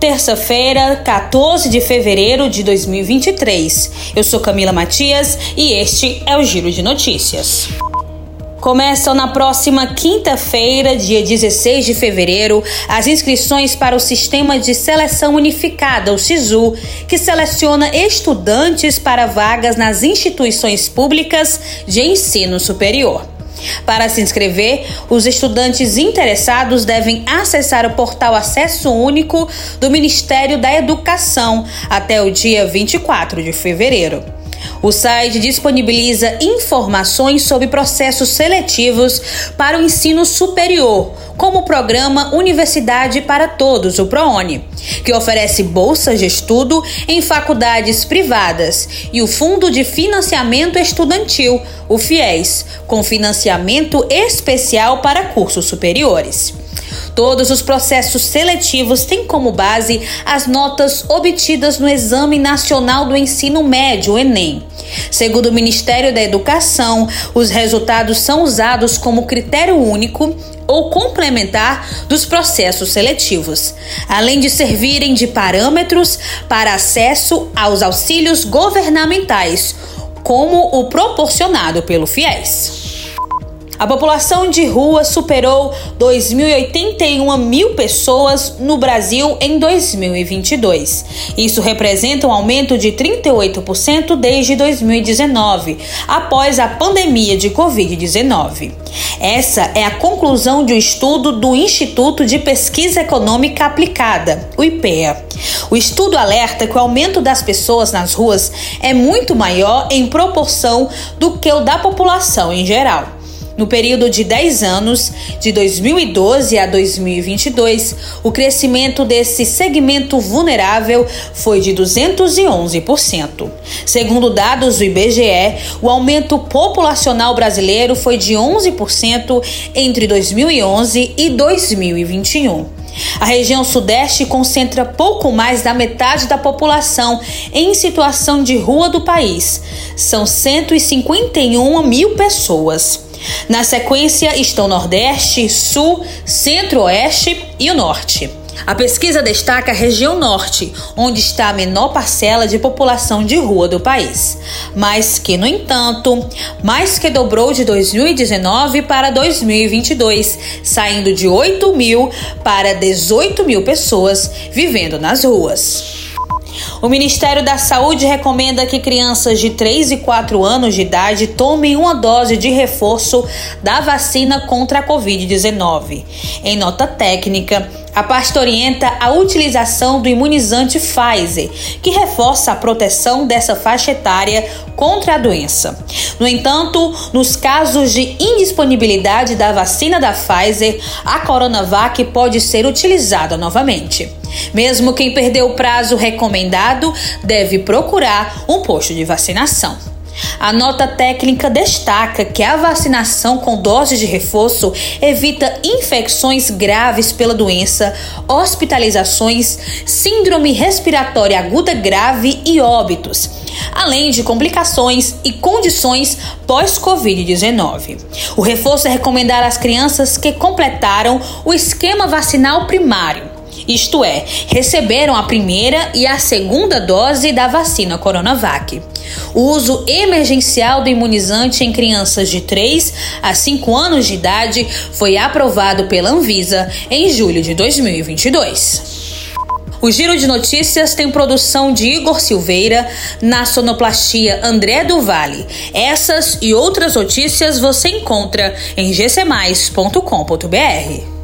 terça-feira, 14 de fevereiro de 2023. Eu sou Camila Matias e este é o Giro de Notícias. Começam na próxima quinta-feira, dia 16 de fevereiro, as inscrições para o Sistema de Seleção Unificada, o SISU, que seleciona estudantes para vagas nas instituições públicas de ensino superior. Para se inscrever, os estudantes interessados devem acessar o portal Acesso Único do Ministério da Educação até o dia 24 de fevereiro. O site disponibiliza informações sobre processos seletivos para o ensino superior, como o programa Universidade para Todos, o ProOni, que oferece bolsas de estudo em faculdades privadas, e o Fundo de Financiamento Estudantil, o FIES, com financiamento especial para cursos superiores. Todos os processos seletivos têm como base as notas obtidas no Exame Nacional do Ensino Médio, Enem. Segundo o Ministério da Educação, os resultados são usados como critério único ou complementar dos processos seletivos, além de servirem de parâmetros para acesso aos auxílios governamentais, como o proporcionado pelo FIES. A população de rua superou 2.081 mil pessoas no Brasil em 2022. Isso representa um aumento de 38% desde 2019, após a pandemia de Covid-19. Essa é a conclusão de um estudo do Instituto de Pesquisa Econômica Aplicada, o IPEA. O estudo alerta que o aumento das pessoas nas ruas é muito maior em proporção do que o da população em geral. No período de 10 anos, de 2012 a 2022, o crescimento desse segmento vulnerável foi de 211%. Segundo dados do IBGE, o aumento populacional brasileiro foi de 11% entre 2011 e 2021. A região Sudeste concentra pouco mais da metade da população em situação de rua do país. São 151 mil pessoas. Na sequência estão Nordeste, Sul, Centro-Oeste e o Norte. A pesquisa destaca a região norte, onde está a menor parcela de população de rua do país, mas que, no entanto, mais que dobrou de 2019 para 2022, saindo de 8 mil para 18 mil pessoas vivendo nas ruas. O Ministério da Saúde recomenda que crianças de 3 e 4 anos de idade tomem uma dose de reforço da vacina contra a Covid-19. Em nota técnica, a pasta orienta a utilização do imunizante Pfizer, que reforça a proteção dessa faixa etária contra a doença. No entanto, nos casos de indisponibilidade da vacina da Pfizer, a Coronavac pode ser utilizada novamente. Mesmo quem perdeu o prazo recomendado deve procurar um posto de vacinação. A nota técnica destaca que a vacinação com doses de reforço evita infecções graves pela doença, hospitalizações, síndrome respiratória aguda grave e óbitos, além de complicações e condições pós-Covid-19. O reforço é recomendado às crianças que completaram o esquema vacinal primário isto é, receberam a primeira e a segunda dose da vacina Coronavac. O uso emergencial do imunizante em crianças de 3 a 5 anos de idade foi aprovado pela Anvisa em julho de 2022. O Giro de Notícias tem produção de Igor Silveira, na sonoplastia André do Vale. Essas e outras notícias você encontra em gcmais.com.br.